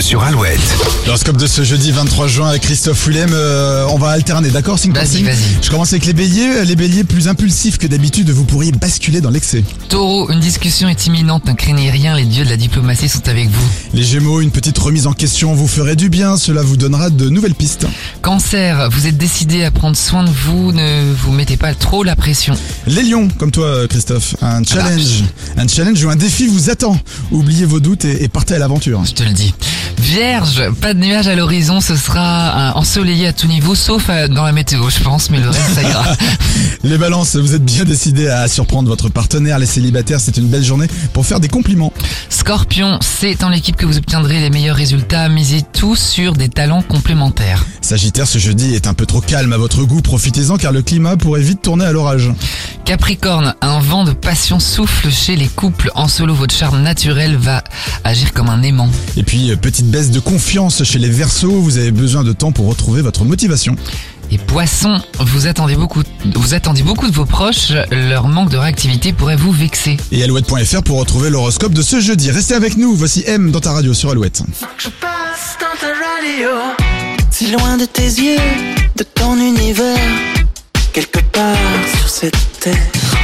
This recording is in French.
sur Alouette. L'horoscope de ce jeudi 23 juin avec Christophe Willem, euh, on va alterner, d'accord signe par Vas-y, signe vas-y. Je commence avec les béliers. Les béliers plus impulsifs que d'habitude, vous pourriez basculer dans l'excès. Taureau, une discussion est imminente, ne craignez rien, les dieux de la diplomatie sont avec vous. Les gémeaux, une petite remise en question vous ferait du bien, cela vous donnera de nouvelles pistes. Cancer, vous êtes décidé à prendre soin de vous, ne vous mettez pas trop la pression. Les lions, comme toi Christophe, un challenge, un challenge ou un défi vous attend. Oubliez vos doutes et, et partez à l'aventure. Je te le dis. Vierge, pas de nuages à l'horizon, ce sera euh, ensoleillé à tout niveau, sauf euh, dans la météo, je pense, mais le reste, ça ira. Les balances, vous êtes bien décidés à surprendre votre partenaire. Les célibataires, c'est une belle journée pour faire des compliments. Scorpion, c'est dans l'équipe que vous obtiendrez les meilleurs résultats, misez tout sur des talents complémentaires. Sagittaire, ce jeudi est un peu trop calme à votre goût. Profitez-en car le climat pourrait vite tourner à l'orage. Capricorne, un vent de passion souffle chez les couples. En solo, votre charme naturel va agir comme un aimant. Et puis, euh, petite baisse de confiance chez les Verseaux. Vous avez besoin de temps pour retrouver votre motivation. Et poisson, vous attendez beaucoup, vous attendez beaucoup de vos proches, leur manque de réactivité pourrait vous vexer. Et alouette.fr pour retrouver l'horoscope de ce jeudi. Restez avec nous. Voici M dans ta radio sur Alouette. Je passe dans ta radio Si loin de tes yeux, de ton univers Quelque part sur terre